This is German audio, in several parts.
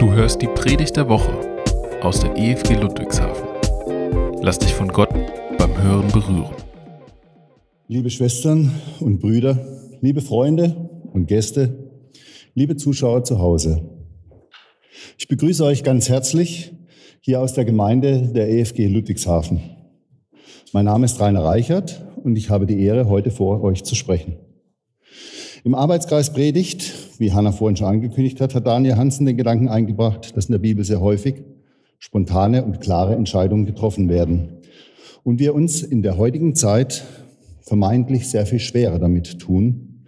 Du hörst die Predigt der Woche aus der EFG Ludwigshafen. Lass dich von Gott beim Hören berühren. Liebe Schwestern und Brüder, liebe Freunde und Gäste, liebe Zuschauer zu Hause. Ich begrüße euch ganz herzlich hier aus der Gemeinde der EFG Ludwigshafen. Mein Name ist Rainer Reichert und ich habe die Ehre, heute vor euch zu sprechen. Im Arbeitskreis Predigt, wie Hanna vorhin schon angekündigt hat, hat Daniel Hansen den Gedanken eingebracht, dass in der Bibel sehr häufig spontane und klare Entscheidungen getroffen werden. Und wir uns in der heutigen Zeit vermeintlich sehr viel schwerer damit tun,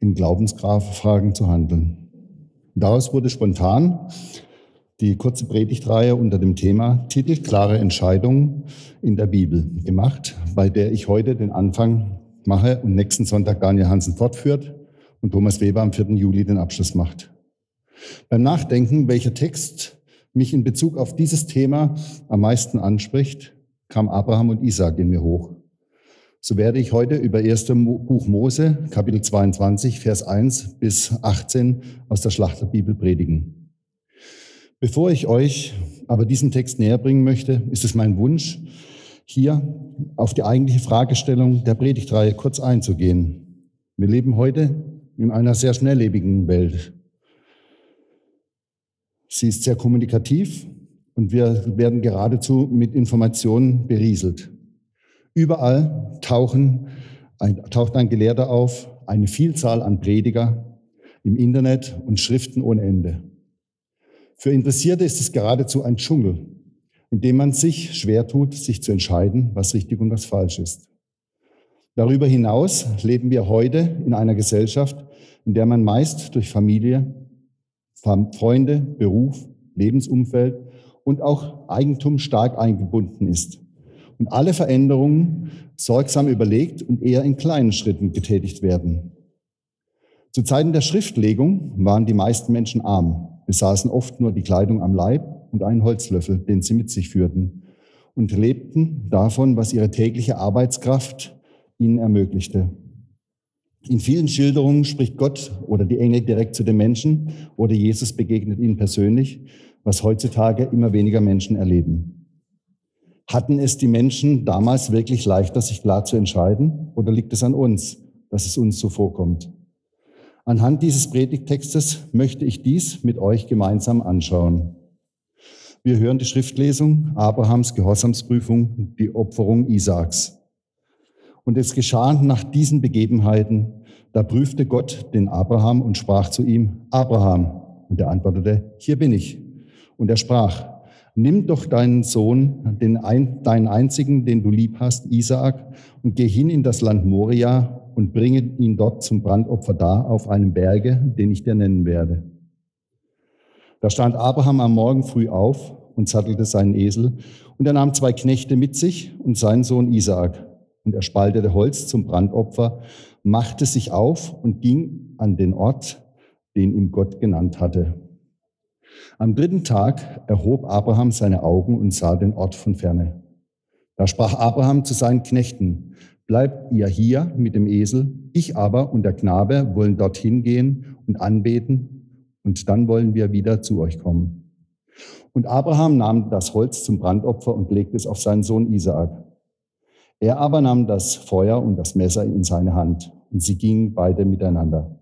in Glaubensfragen zu handeln. Daraus wurde spontan die kurze Predigtreihe unter dem Thema Titel Klare Entscheidungen in der Bibel gemacht, bei der ich heute den Anfang mache und nächsten Sonntag Daniel Hansen fortführt und Thomas Weber am 4. Juli den Abschluss macht. Beim Nachdenken, welcher Text mich in Bezug auf dieses Thema am meisten anspricht, kam Abraham und Isaac in mir hoch. So werde ich heute über 1. Buch Mose, Kapitel 22, Vers 1 bis 18 aus der Schlachterbibel predigen. Bevor ich euch aber diesen Text näher bringen möchte, ist es mein Wunsch, hier auf die eigentliche Fragestellung der Predigtreihe kurz einzugehen. Wir leben heute in einer sehr schnelllebigen Welt. Sie ist sehr kommunikativ und wir werden geradezu mit Informationen berieselt. Überall tauchen ein, taucht ein Gelehrter auf, eine Vielzahl an Prediger im Internet und Schriften ohne Ende. Für Interessierte ist es geradezu ein Dschungel, in dem man sich schwer tut, sich zu entscheiden, was richtig und was falsch ist. Darüber hinaus leben wir heute in einer Gesellschaft, in der man meist durch Familie, Freunde, Beruf, Lebensumfeld und auch Eigentum stark eingebunden ist und alle Veränderungen sorgsam überlegt und eher in kleinen Schritten getätigt werden. Zu Zeiten der Schriftlegung waren die meisten Menschen arm, besaßen oft nur die Kleidung am Leib und einen Holzlöffel, den sie mit sich führten, und lebten davon, was ihre tägliche Arbeitskraft ihnen ermöglichte. In vielen Schilderungen spricht Gott oder die Engel direkt zu den Menschen oder Jesus begegnet ihnen persönlich, was heutzutage immer weniger Menschen erleben. Hatten es die Menschen damals wirklich leichter, sich klar zu entscheiden oder liegt es an uns, dass es uns so vorkommt? Anhand dieses Predigtextes möchte ich dies mit euch gemeinsam anschauen. Wir hören die Schriftlesung Abrahams Gehorsamsprüfung, die Opferung Isaaks. Und es geschah nach diesen Begebenheiten, da prüfte Gott den Abraham und sprach zu ihm, Abraham. Und er antwortete, hier bin ich. Und er sprach, nimm doch deinen Sohn, den ein, deinen einzigen, den du lieb hast, Isaak, und geh hin in das Land Moria und bringe ihn dort zum Brandopfer dar auf einem Berge, den ich dir nennen werde. Da stand Abraham am Morgen früh auf und sattelte seinen Esel, und er nahm zwei Knechte mit sich und seinen Sohn Isaak. Und er spaltete Holz zum Brandopfer, machte sich auf und ging an den Ort, den ihm Gott genannt hatte. Am dritten Tag erhob Abraham seine Augen und sah den Ort von ferne. Da sprach Abraham zu seinen Knechten, bleibt ihr hier mit dem Esel, ich aber und der Knabe wollen dorthin gehen und anbeten und dann wollen wir wieder zu euch kommen. Und Abraham nahm das Holz zum Brandopfer und legte es auf seinen Sohn Isaak. Er aber nahm das Feuer und das Messer in seine Hand, und sie gingen beide miteinander.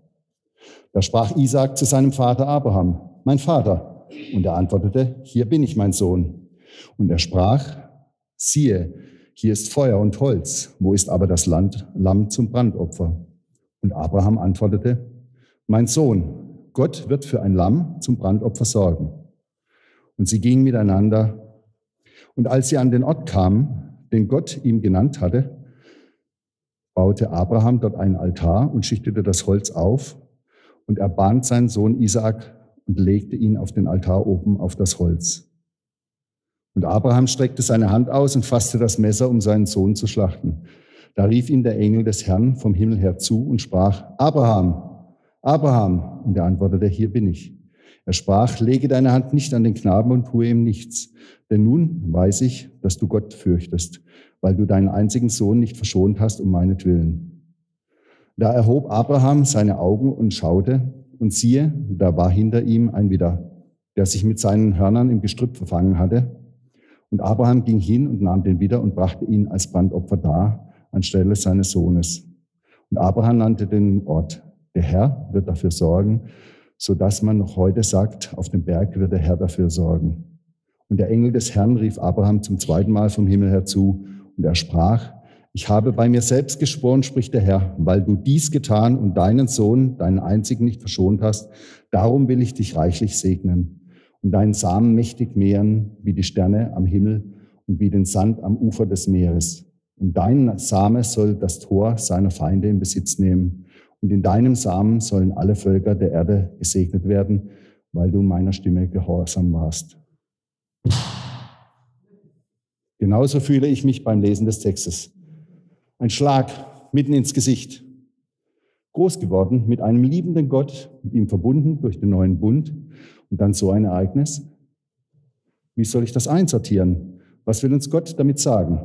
Da sprach Isaak zu seinem Vater Abraham, mein Vater. Und er antwortete, hier bin ich, mein Sohn. Und er sprach, siehe, hier ist Feuer und Holz, wo ist aber das Land, Lamm zum Brandopfer? Und Abraham antwortete, mein Sohn, Gott wird für ein Lamm zum Brandopfer sorgen. Und sie gingen miteinander. Und als sie an den Ort kamen, den Gott ihm genannt hatte, baute Abraham dort einen Altar und schichtete das Holz auf. Und er band seinen Sohn Isaak und legte ihn auf den Altar oben auf das Holz. Und Abraham streckte seine Hand aus und fasste das Messer, um seinen Sohn zu schlachten. Da rief ihn der Engel des Herrn vom Himmel her zu und sprach, Abraham, Abraham. Und er antwortete, hier bin ich. Er sprach, lege deine Hand nicht an den Knaben und tue ihm nichts. Denn nun weiß ich, dass du Gott fürchtest, weil du deinen einzigen Sohn nicht verschont hast um meinetwillen. Da erhob Abraham seine Augen und schaute, und siehe, da war hinter ihm ein Widder. der sich mit seinen Hörnern im Gestrüpp verfangen hatte. Und Abraham ging hin und nahm den wieder und brachte ihn als Brandopfer dar, anstelle seines Sohnes. Und Abraham nannte den Ort, der Herr wird dafür sorgen, so dass man noch heute sagt, auf dem Berg wird der Herr dafür sorgen. Und der Engel des Herrn rief Abraham zum zweiten Mal vom Himmel her zu, und er sprach, ich habe bei mir selbst geschworen, spricht der Herr, weil du dies getan und deinen Sohn, deinen einzigen nicht verschont hast, darum will ich dich reichlich segnen und deinen Samen mächtig mehren wie die Sterne am Himmel und wie den Sand am Ufer des Meeres. Und dein Same soll das Tor seiner Feinde in Besitz nehmen. Und in deinem Samen sollen alle Völker der Erde gesegnet werden, weil du meiner Stimme gehorsam warst. Genauso fühle ich mich beim Lesen des Textes. Ein Schlag mitten ins Gesicht. Groß geworden mit einem liebenden Gott, mit ihm verbunden durch den neuen Bund und dann so ein Ereignis. Wie soll ich das einsortieren? Was will uns Gott damit sagen?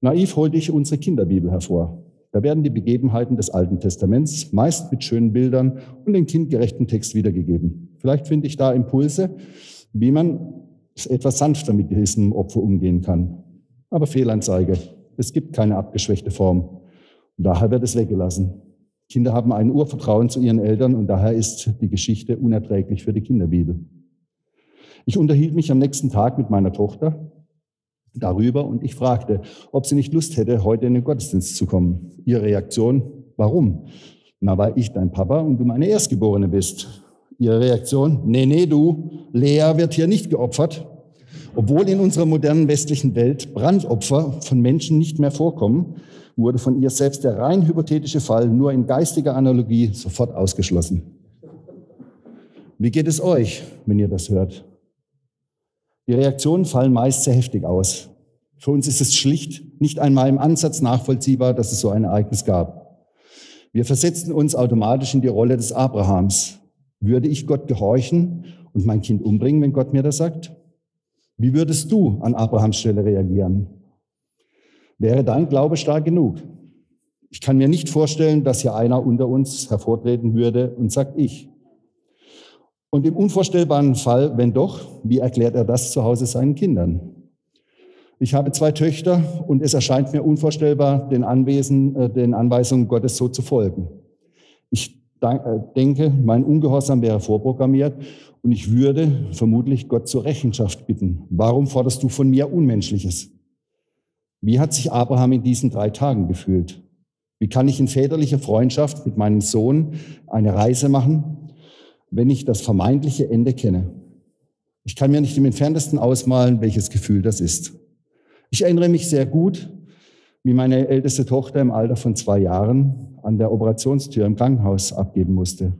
Naiv holte ich unsere Kinderbibel hervor. Da werden die Begebenheiten des Alten Testaments meist mit schönen Bildern und den kindgerechten Text wiedergegeben. Vielleicht finde ich da Impulse, wie man etwas sanfter mit diesem Opfer umgehen kann. Aber Fehlanzeige. Es gibt keine abgeschwächte Form. Und daher wird es weggelassen. Kinder haben ein Urvertrauen zu ihren Eltern und daher ist die Geschichte unerträglich für die Kinderbibel. Ich unterhielt mich am nächsten Tag mit meiner Tochter darüber und ich fragte, ob sie nicht Lust hätte, heute in den Gottesdienst zu kommen. Ihre Reaktion, warum? Na, weil ich dein Papa und du meine Erstgeborene bist. Ihre Reaktion, nee, nee, du, Lea wird hier nicht geopfert. Obwohl in unserer modernen westlichen Welt Brandopfer von Menschen nicht mehr vorkommen, wurde von ihr selbst der rein hypothetische Fall nur in geistiger Analogie sofort ausgeschlossen. Wie geht es euch, wenn ihr das hört? Die Reaktionen fallen meist sehr heftig aus. Für uns ist es schlicht nicht einmal im Ansatz nachvollziehbar, dass es so ein Ereignis gab. Wir versetzen uns automatisch in die Rolle des Abrahams. Würde ich Gott gehorchen und mein Kind umbringen, wenn Gott mir das sagt? Wie würdest du an Abrahams Stelle reagieren? Wäre dein Glaube stark genug? Ich kann mir nicht vorstellen, dass hier einer unter uns hervortreten würde und sagt ich. Und im unvorstellbaren Fall, wenn doch, wie erklärt er das zu Hause seinen Kindern? Ich habe zwei Töchter und es erscheint mir unvorstellbar, den, Anwesen, äh, den Anweisungen Gottes so zu folgen. Ich äh, denke, mein Ungehorsam wäre vorprogrammiert und ich würde vermutlich Gott zur Rechenschaft bitten. Warum forderst du von mir Unmenschliches? Wie hat sich Abraham in diesen drei Tagen gefühlt? Wie kann ich in väterlicher Freundschaft mit meinem Sohn eine Reise machen, wenn ich das vermeintliche Ende kenne? Ich kann mir nicht im entferntesten ausmalen, welches Gefühl das ist. Ich erinnere mich sehr gut, wie meine älteste Tochter im Alter von zwei Jahren an der Operationstür im Krankenhaus abgeben musste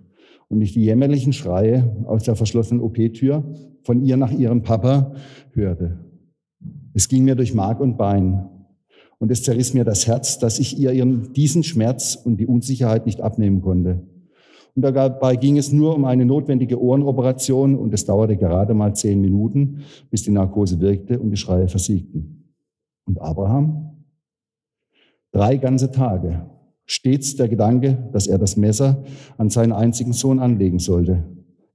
und ich die jämmerlichen Schreie aus der verschlossenen OP-Tür von ihr nach ihrem Papa hörte. Es ging mir durch Mark und Bein und es zerriss mir das Herz, dass ich ihr diesen Schmerz und die Unsicherheit nicht abnehmen konnte. Und dabei ging es nur um eine notwendige Ohrenoperation und es dauerte gerade mal zehn Minuten, bis die Narkose wirkte und die Schreie versiegten. Und Abraham? Drei ganze Tage Stets der Gedanke, dass er das Messer an seinen einzigen Sohn anlegen sollte.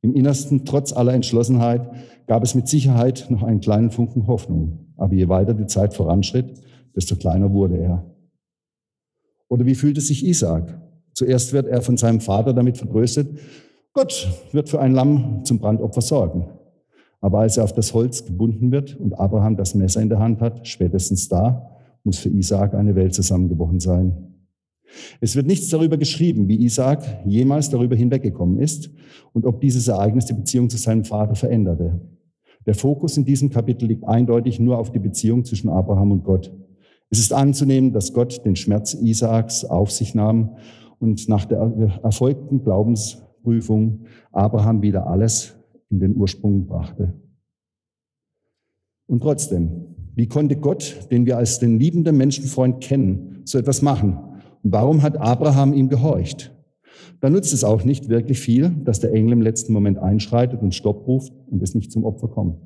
Im Innersten, trotz aller Entschlossenheit, gab es mit Sicherheit noch einen kleinen Funken Hoffnung. Aber je weiter die Zeit voranschritt, desto kleiner wurde er. Oder wie fühlte sich Isaac? Zuerst wird er von seinem Vater damit vertröstet, Gott wird für ein Lamm zum Brandopfer sorgen. Aber als er auf das Holz gebunden wird und Abraham das Messer in der Hand hat, spätestens da muss für Isaac eine Welt zusammengebrochen sein. Es wird nichts darüber geschrieben, wie Isaac jemals darüber hinweggekommen ist und ob dieses Ereignis die Beziehung zu seinem Vater veränderte. Der Fokus in diesem Kapitel liegt eindeutig nur auf die Beziehung zwischen Abraham und Gott. Es ist anzunehmen, dass Gott den Schmerz Isaaks auf sich nahm und nach der erfolgten Glaubensprüfung Abraham wieder alles in den Ursprung brachte. Und trotzdem, wie konnte Gott, den wir als den liebenden Menschenfreund kennen, so etwas machen? Und warum hat Abraham ihm gehorcht? Da nutzt es auch nicht wirklich viel, dass der Engel im letzten Moment einschreitet und Stopp ruft und es nicht zum Opfer kommt.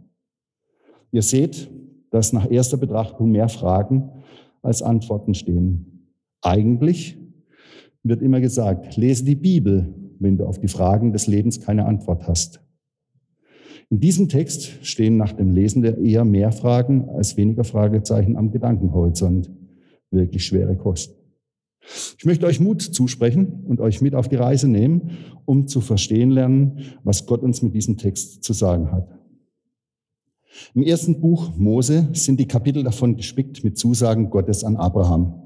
Ihr seht, dass nach erster Betrachtung mehr Fragen als Antworten stehen. Eigentlich wird immer gesagt, lese die Bibel, wenn du auf die Fragen des Lebens keine Antwort hast. In diesem Text stehen nach dem Lesen der eher mehr Fragen als weniger Fragezeichen am Gedankenhorizont. Wirklich schwere Kost. Ich möchte euch Mut zusprechen und euch mit auf die Reise nehmen, um zu verstehen lernen, was Gott uns mit diesem Text zu sagen hat. Im ersten Buch Mose sind die Kapitel davon gespickt mit Zusagen Gottes an Abraham,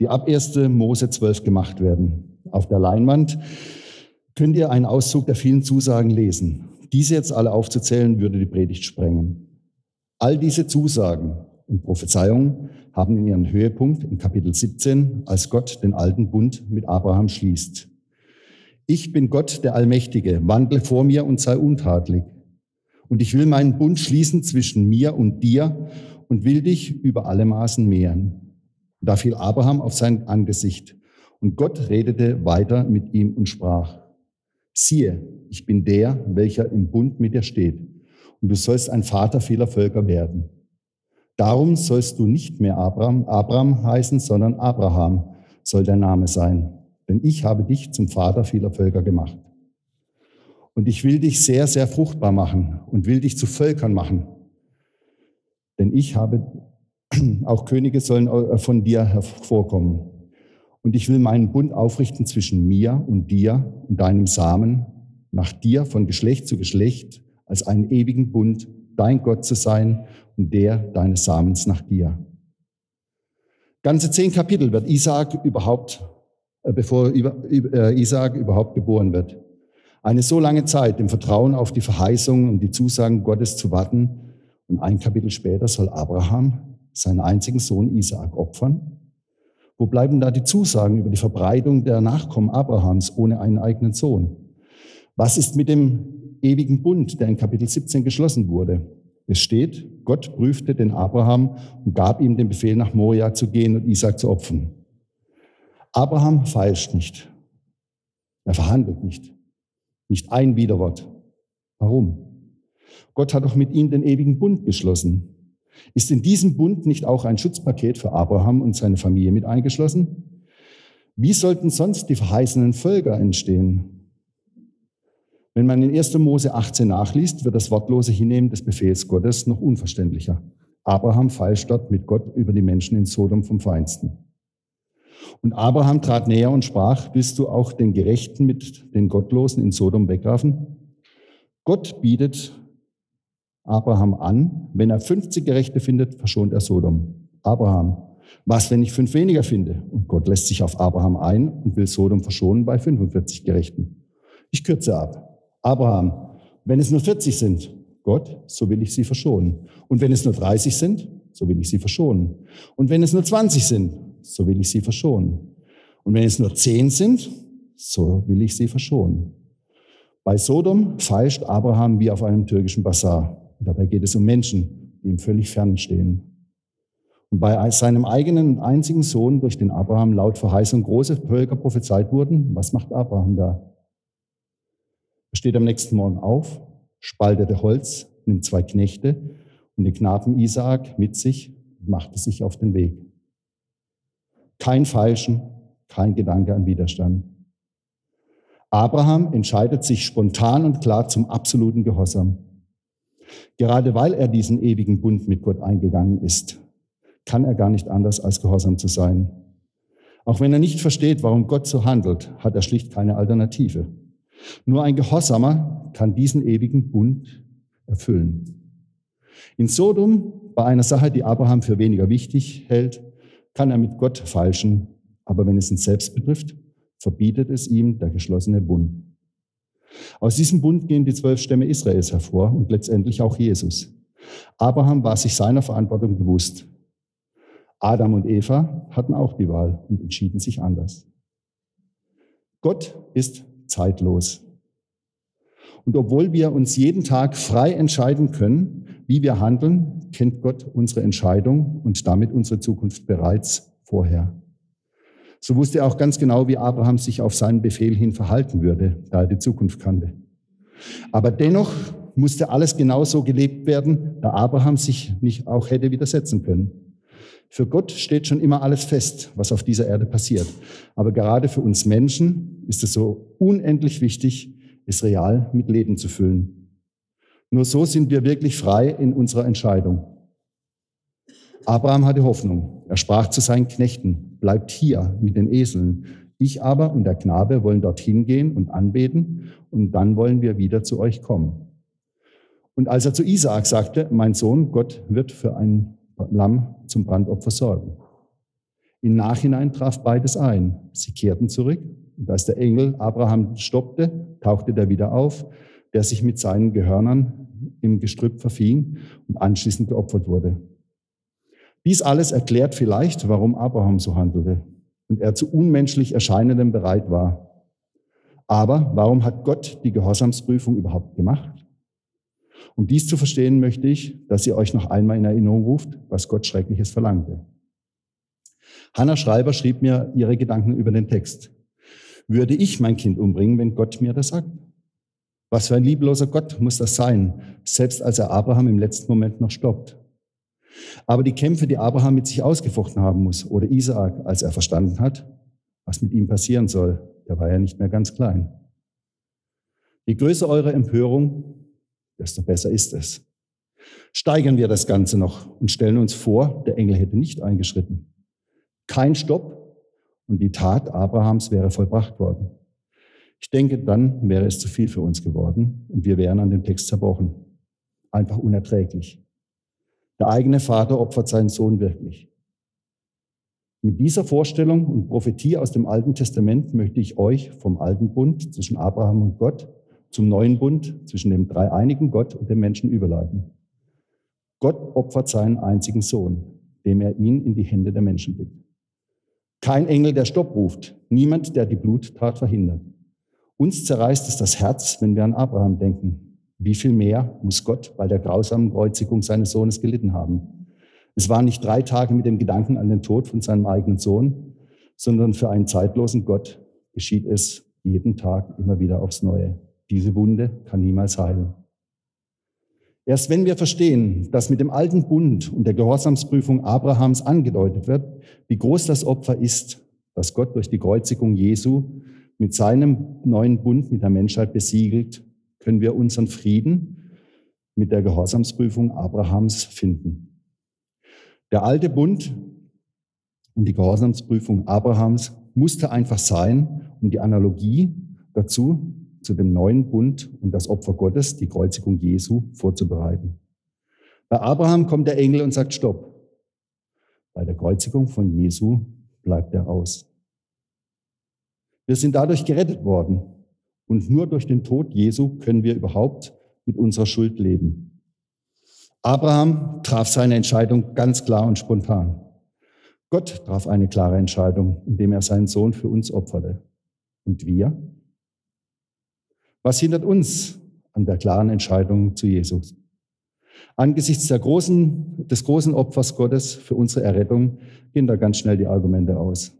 die ab 1. Mose 12 gemacht werden. Auf der Leinwand könnt ihr einen Auszug der vielen Zusagen lesen. Diese jetzt alle aufzuzählen, würde die Predigt sprengen. All diese Zusagen und Prophezeiungen haben in ihren Höhepunkt in Kapitel 17, als Gott den alten Bund mit Abraham schließt. Ich bin Gott der Allmächtige, wandle vor mir und sei untadelig. Und ich will meinen Bund schließen zwischen mir und dir und will dich über alle Maßen mehren. Da fiel Abraham auf sein Angesicht. Und Gott redete weiter mit ihm und sprach, siehe, ich bin der, welcher im Bund mit dir steht. Und du sollst ein Vater vieler Völker werden. Darum sollst du nicht mehr Abraham, Abraham heißen, sondern Abraham soll dein Name sein. Denn ich habe dich zum Vater vieler Völker gemacht. Und ich will dich sehr, sehr fruchtbar machen und will dich zu Völkern machen. Denn ich habe, auch Könige sollen äh, von dir hervorkommen. Und ich will meinen Bund aufrichten zwischen mir und dir und deinem Samen, nach dir von Geschlecht zu Geschlecht, als einen ewigen Bund, dein Gott zu sein und der deines Samens nach dir. Ganze zehn Kapitel wird Isaac überhaupt, äh, bevor äh, Isaac überhaupt geboren wird. Eine so lange Zeit im Vertrauen auf die Verheißungen und die Zusagen Gottes zu warten und ein Kapitel später soll Abraham seinen einzigen Sohn Isaak opfern? Wo bleiben da die Zusagen über die Verbreitung der Nachkommen Abrahams ohne einen eigenen Sohn? Was ist mit dem ewigen Bund, der in Kapitel 17 geschlossen wurde? Es steht, Gott prüfte den Abraham und gab ihm den Befehl, nach Moria zu gehen und Isaak zu opfern. Abraham feilscht nicht. Er verhandelt nicht. Nicht ein Widerwort. Warum? Gott hat doch mit ihm den ewigen Bund geschlossen. Ist in diesem Bund nicht auch ein Schutzpaket für Abraham und seine Familie mit eingeschlossen? Wie sollten sonst die verheißenen Völker entstehen? Wenn man in 1. Mose 18 nachliest, wird das wortlose Hinnehmen des Befehls Gottes noch unverständlicher. Abraham feilscht dort mit Gott über die Menschen in Sodom vom Feinsten. Und Abraham trat näher und sprach, willst du auch den Gerechten mit den Gottlosen in Sodom wegwerfen? Gott bietet Abraham an, wenn er 50 Gerechte findet, verschont er Sodom. Abraham, was, wenn ich fünf weniger finde? Und Gott lässt sich auf Abraham ein und will Sodom verschonen bei 45 Gerechten. Ich kürze ab. Abraham, wenn es nur 40 sind, Gott, so will ich sie verschonen. Und wenn es nur 30 sind, so will ich sie verschonen. Und wenn es nur 20 sind, so will ich sie verschonen. Und wenn es nur zehn sind, so will ich sie verschonen. Bei Sodom feilscht Abraham wie auf einem türkischen Bazar. Und dabei geht es um Menschen, die ihm völlig fern stehen. Und bei seinem eigenen und einzigen Sohn, durch den Abraham laut Verheißung große Völker prophezeit wurden, was macht Abraham da? Er steht am nächsten Morgen auf, spaltete Holz, nimmt zwei Knechte und den Knaben Isaak mit sich und machte sich auf den Weg. Kein Falschen, kein Gedanke an Widerstand. Abraham entscheidet sich spontan und klar zum absoluten Gehorsam. Gerade weil er diesen ewigen Bund mit Gott eingegangen ist, kann er gar nicht anders als gehorsam zu sein. Auch wenn er nicht versteht, warum Gott so handelt, hat er schlicht keine Alternative. Nur ein Gehorsamer kann diesen ewigen Bund erfüllen. In Sodom, bei einer Sache, die Abraham für weniger wichtig hält, kann er mit Gott falschen, aber wenn es ihn selbst betrifft, verbietet es ihm der geschlossene Bund. Aus diesem Bund gehen die zwölf Stämme Israels hervor und letztendlich auch Jesus. Abraham war sich seiner Verantwortung bewusst. Adam und Eva hatten auch die Wahl und entschieden sich anders. Gott ist zeitlos. Und obwohl wir uns jeden Tag frei entscheiden können, wie wir handeln, kennt Gott unsere Entscheidung und damit unsere Zukunft bereits vorher. So wusste er auch ganz genau, wie Abraham sich auf seinen Befehl hin verhalten würde, da er die Zukunft kannte. Aber dennoch musste alles genauso gelebt werden, da Abraham sich nicht auch hätte widersetzen können. Für Gott steht schon immer alles fest, was auf dieser Erde passiert. Aber gerade für uns Menschen ist es so unendlich wichtig, es real mit Leben zu füllen. Nur so sind wir wirklich frei in unserer Entscheidung. Abraham hatte Hoffnung. Er sprach zu seinen Knechten, bleibt hier mit den Eseln. Ich aber und der Knabe wollen dorthin gehen und anbeten und dann wollen wir wieder zu euch kommen. Und als er zu Isaak sagte, mein Sohn, Gott wird für ein Lamm zum Brandopfer sorgen. Im Nachhinein traf beides ein. Sie kehrten zurück. Und als der Engel Abraham stoppte, tauchte der wieder auf, der sich mit seinen Gehörnern im Gestrüpp verfing und anschließend geopfert wurde. Dies alles erklärt vielleicht, warum Abraham so handelte und er zu unmenschlich Erscheinendem bereit war. Aber warum hat Gott die Gehorsamsprüfung überhaupt gemacht? Um dies zu verstehen, möchte ich, dass ihr euch noch einmal in Erinnerung ruft, was Gott Schreckliches verlangte. Hannah Schreiber schrieb mir ihre Gedanken über den Text. Würde ich mein Kind umbringen, wenn Gott mir das sagt? Was für ein liebloser Gott muss das sein, selbst als er Abraham im letzten Moment noch stoppt. Aber die Kämpfe, die Abraham mit sich ausgefochten haben muss, oder Isaak, als er verstanden hat, was mit ihm passieren soll, der war ja nicht mehr ganz klein. Je größer eure Empörung, desto besser ist es. Steigern wir das Ganze noch und stellen uns vor, der Engel hätte nicht eingeschritten. Kein Stopp und die Tat Abrahams wäre vollbracht worden. Ich denke, dann wäre es zu viel für uns geworden und wir wären an dem Text zerbrochen. Einfach unerträglich. Der eigene Vater opfert seinen Sohn wirklich. Mit dieser Vorstellung und Prophetie aus dem Alten Testament möchte ich euch vom alten Bund zwischen Abraham und Gott zum neuen Bund zwischen dem dreieinigen Gott und dem Menschen überleiten. Gott opfert seinen einzigen Sohn, dem er ihn in die Hände der Menschen gibt. Kein Engel, der Stopp ruft, niemand, der die Bluttat verhindert. Uns zerreißt es das Herz, wenn wir an Abraham denken. Wie viel mehr muss Gott bei der grausamen Kreuzigung seines Sohnes gelitten haben? Es waren nicht drei Tage mit dem Gedanken an den Tod von seinem eigenen Sohn, sondern für einen zeitlosen Gott geschieht es jeden Tag immer wieder aufs Neue. Diese Wunde kann niemals heilen. Erst wenn wir verstehen, dass mit dem alten Bund und der Gehorsamsprüfung Abrahams angedeutet wird, wie groß das Opfer ist, das Gott durch die Kreuzigung Jesu mit seinem neuen Bund mit der Menschheit besiegelt, können wir unseren Frieden mit der Gehorsamsprüfung Abrahams finden. Der alte Bund und die Gehorsamsprüfung Abrahams musste einfach sein, um die Analogie dazu zu dem neuen Bund und das Opfer Gottes, die Kreuzigung Jesu, vorzubereiten. Bei Abraham kommt der Engel und sagt Stopp. Bei der Kreuzigung von Jesu bleibt er aus. Wir sind dadurch gerettet worden. Und nur durch den Tod Jesu können wir überhaupt mit unserer Schuld leben. Abraham traf seine Entscheidung ganz klar und spontan. Gott traf eine klare Entscheidung, indem er seinen Sohn für uns opferte. Und wir? Was hindert uns an der klaren Entscheidung zu Jesus? Angesichts großen, des großen Opfers Gottes für unsere Errettung gehen da ganz schnell die Argumente aus.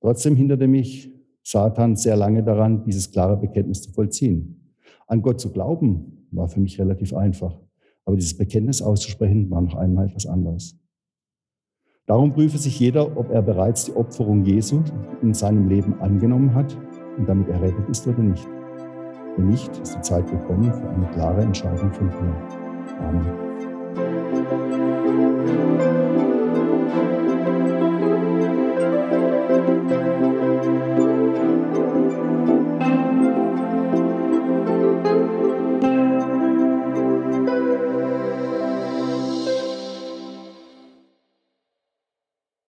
Trotzdem hinderte mich Satan sehr lange daran, dieses klare Bekenntnis zu vollziehen. An Gott zu glauben war für mich relativ einfach, aber dieses Bekenntnis auszusprechen war noch einmal etwas anderes. Darum prüfe sich jeder, ob er bereits die Opferung Jesu in seinem Leben angenommen hat und damit errettet ist oder nicht. Wenn nicht, ist die Zeit gekommen für eine klare Entscheidung von dir. Amen.